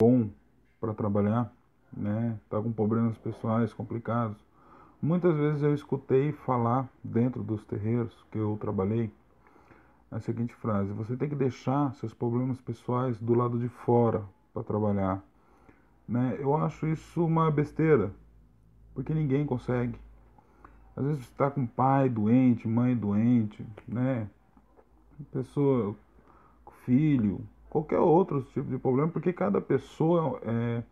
bom para trabalhar, né? Tá com problemas pessoais complicados. Muitas vezes eu escutei falar dentro dos terreiros que eu trabalhei a seguinte frase: você tem que deixar seus problemas pessoais do lado de fora para trabalhar. Né? Eu acho isso uma besteira, porque ninguém consegue. Às vezes você está com pai doente, mãe doente, né? Pessoa, filho, qualquer outro tipo de problema, porque cada pessoa é,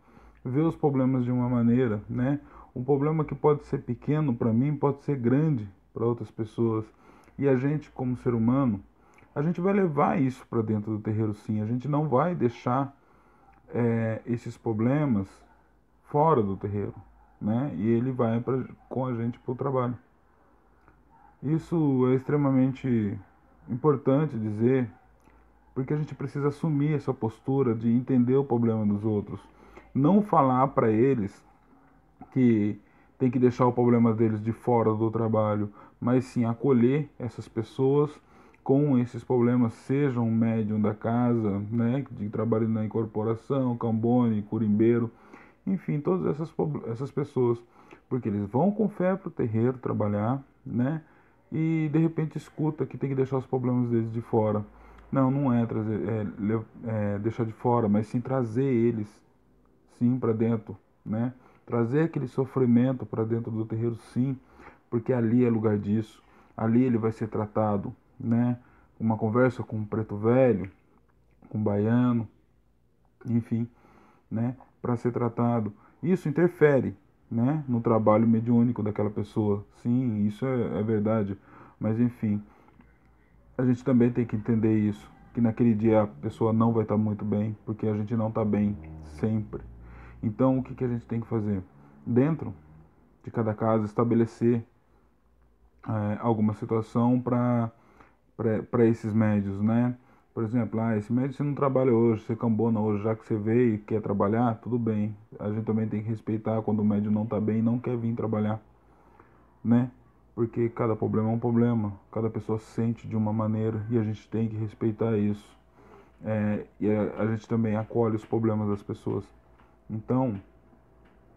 vê os problemas de uma maneira, né? Um problema que pode ser pequeno para mim pode ser grande para outras pessoas. E a gente, como ser humano, a gente vai levar isso para dentro do terreiro sim. A gente não vai deixar é, esses problemas fora do terreiro, né? E ele vai pra, com a gente para o trabalho. Isso é extremamente importante dizer, porque a gente precisa assumir essa postura de entender o problema dos outros, não falar para eles que tem que deixar o problema deles de fora do trabalho, mas sim acolher essas pessoas com esses problemas, sejam um médium da casa, né, de trabalho na incorporação, cambone, curimbeiro, enfim, todas essas, essas pessoas, porque eles vão com fé para o terreiro trabalhar, né, e de repente escuta que tem que deixar os problemas deles de fora. Não, não é, trazer, é, é deixar de fora, mas sim trazer eles, sim, para dentro, né, trazer aquele sofrimento para dentro do terreiro, sim, porque ali é lugar disso, ali ele vai ser tratado, né? Uma conversa com um preto velho, com um baiano, enfim, né? Para ser tratado. Isso interfere, né? No trabalho mediúnico daquela pessoa. Sim, isso é, é verdade. Mas enfim, a gente também tem que entender isso. Que naquele dia a pessoa não vai estar muito bem, porque a gente não está bem sempre. Então, o que, que a gente tem que fazer? Dentro de cada casa, estabelecer é, alguma situação para esses médios, né? Por exemplo, ah, esse médio você não trabalha hoje, você cambona hoje, já que você veio e quer trabalhar, tudo bem. A gente também tem que respeitar quando o médio não está bem e não quer vir trabalhar, né? Porque cada problema é um problema, cada pessoa sente de uma maneira e a gente tem que respeitar isso. É, e a, a, gente também acolhe os problemas das pessoas. Então,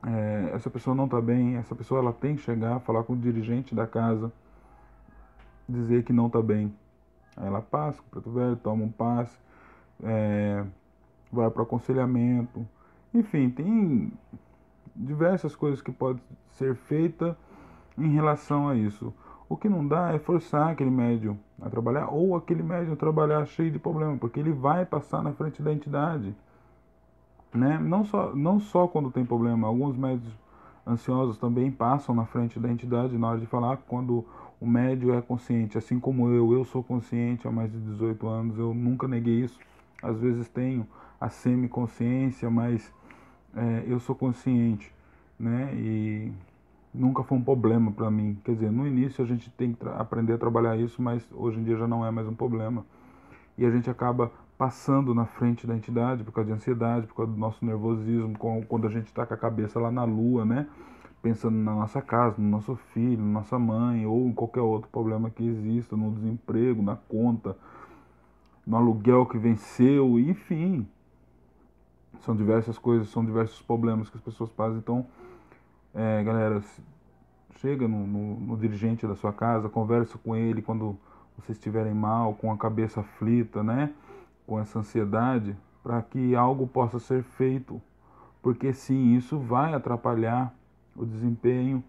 é, essa pessoa não está bem, essa pessoa ela tem que chegar, falar com o dirigente da casa, dizer que não está bem Aí ela passa com o preto velho, toma um passe, é, vai para aconselhamento. Enfim, tem diversas coisas que podem ser feitas em relação a isso. O que não dá é forçar aquele médium a trabalhar ou aquele médium a trabalhar cheio de problema, porque ele vai passar na frente da entidade. Né? Não, só, não só quando tem problema, alguns médios ansiosos também passam na frente da entidade na hora de falar quando o médio é consciente, assim como eu, eu sou consciente há mais de 18 anos, eu nunca neguei isso. Às vezes tenho a semi-consciência, mas é, eu sou consciente, né? E nunca foi um problema para mim. Quer dizer, no início a gente tem que aprender a trabalhar isso, mas hoje em dia já não é mais um problema. E a gente acaba passando na frente da entidade por causa de ansiedade, por causa do nosso nervosismo, quando a gente está com a cabeça lá na lua, né? pensando na nossa casa, no nosso filho, na nossa mãe ou em qualquer outro problema que exista, no desemprego, na conta, no aluguel que venceu, enfim. São diversas coisas, são diversos problemas que as pessoas fazem. Então, é, galera, chega no, no, no dirigente da sua casa, conversa com ele quando vocês estiverem mal, com a cabeça aflita, né? Com essa ansiedade, para que algo possa ser feito. Porque sim, isso vai atrapalhar o desempenho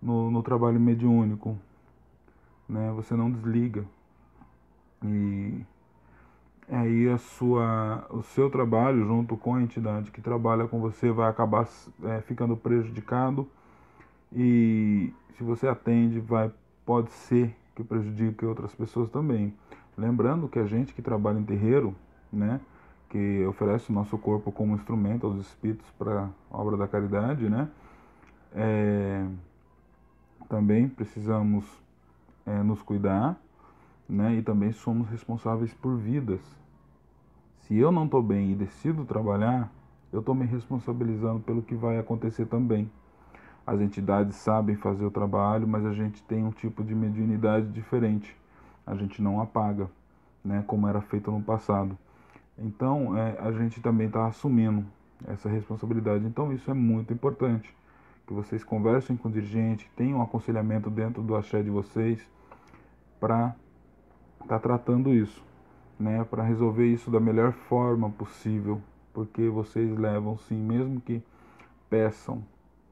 no, no trabalho mediúnico. Né? Você não desliga. E aí a sua, o seu trabalho junto com a entidade que trabalha com você vai acabar é, ficando prejudicado e se você atende vai pode ser que prejudique outras pessoas também. Lembrando que a gente que trabalha em terreiro, né, que oferece o nosso corpo como instrumento aos espíritos para a obra da caridade, né, é, também precisamos é, nos cuidar, né? E também somos responsáveis por vidas. Se eu não estou bem e decido trabalhar, eu estou me responsabilizando pelo que vai acontecer também. As entidades sabem fazer o trabalho, mas a gente tem um tipo de mediunidade diferente. A gente não apaga, né? Como era feito no passado. Então, é, a gente também está assumindo essa responsabilidade. Então isso é muito importante. Que vocês conversem com o dirigente, tenham um aconselhamento dentro do axé de vocês para estar tá tratando isso, né? Para resolver isso da melhor forma possível, porque vocês levam sim, mesmo que peçam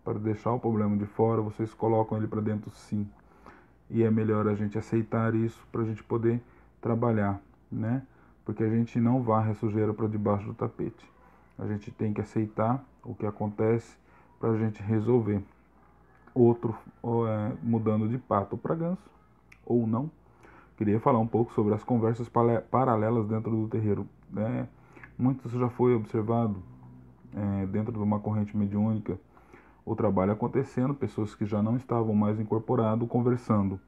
para deixar o problema de fora, vocês colocam ele para dentro sim. E é melhor a gente aceitar isso para a gente poder trabalhar, né? Porque a gente não varre a sujeira para debaixo do tapete. A gente tem que aceitar o que acontece para a gente resolver. Outro, é, mudando de pato para ganso, ou não. Queria falar um pouco sobre as conversas paralelas dentro do terreiro. Né? Muito isso já foi observado é, dentro de uma corrente mediúnica. O trabalho acontecendo, pessoas que já não estavam mais incorporados conversando.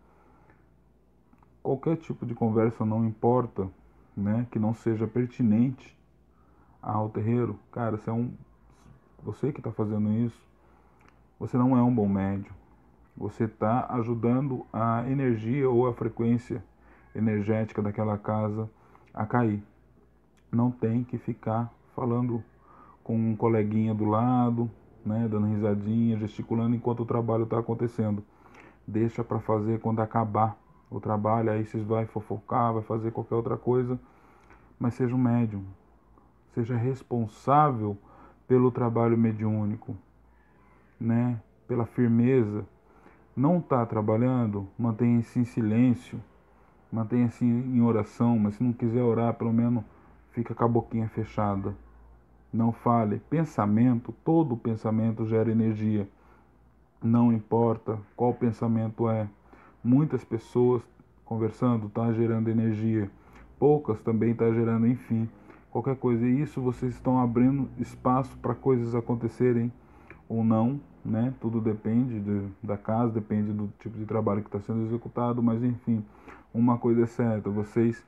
Qualquer tipo de conversa não importa, né, que não seja pertinente ao terreiro, cara, você é um você que está fazendo isso, você não é um bom médium. Você está ajudando a energia ou a frequência energética daquela casa a cair. Não tem que ficar falando com um coleguinha do lado, né, dando risadinha, gesticulando enquanto o trabalho está acontecendo. Deixa para fazer quando acabar o trabalho, aí vocês vai fofocar, vai fazer qualquer outra coisa, mas seja um médium, seja responsável pelo trabalho mediúnico, né? Pela firmeza. Não está trabalhando, mantenha-se em silêncio, mantenha-se em oração, mas se não quiser orar, pelo menos fica com a boquinha fechada. Não fale. Pensamento, todo pensamento gera energia. Não importa qual pensamento é. Muitas pessoas conversando está gerando energia. Poucas também está gerando, enfim, qualquer coisa. E isso vocês estão abrindo espaço para coisas acontecerem ou não, né? Tudo depende de, da casa, depende do tipo de trabalho que está sendo executado, mas enfim, uma coisa é certa, vocês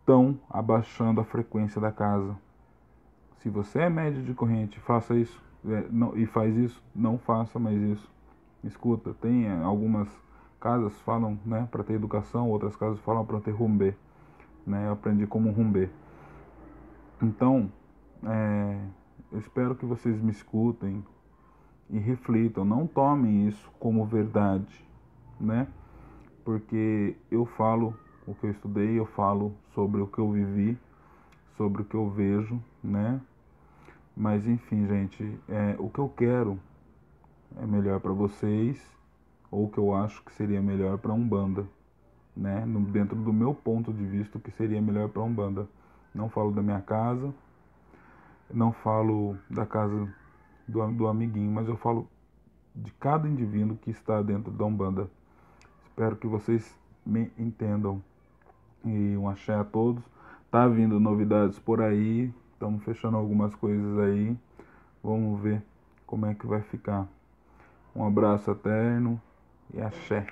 estão abaixando a frequência da casa. Se você é médio de corrente, faça isso é, não, e faz isso, não faça mais isso. Escuta, tem é, algumas casas falam, né, para ter educação, outras casas falam para ter rumbê, né? Eu aprendi como rumbê. Então, é, eu espero que vocês me escutem e reflitam, não tomem isso como verdade, né? Porque eu falo o que eu estudei, eu falo sobre o que eu vivi, sobre o que eu vejo, né? Mas enfim, gente, é, o que eu quero é melhor para vocês, ou o que eu acho que seria melhor para Umbanda, né? No, dentro do meu ponto de vista, o que seria melhor para Umbanda. Não falo da minha casa, não falo da casa do, do amiguinho, mas eu falo de cada indivíduo que está dentro da Umbanda. Espero que vocês me entendam. E um axé a todos. Tá vindo novidades por aí, Estamos fechando algumas coisas aí. Vamos ver como é que vai ficar. Um abraço eterno e axé.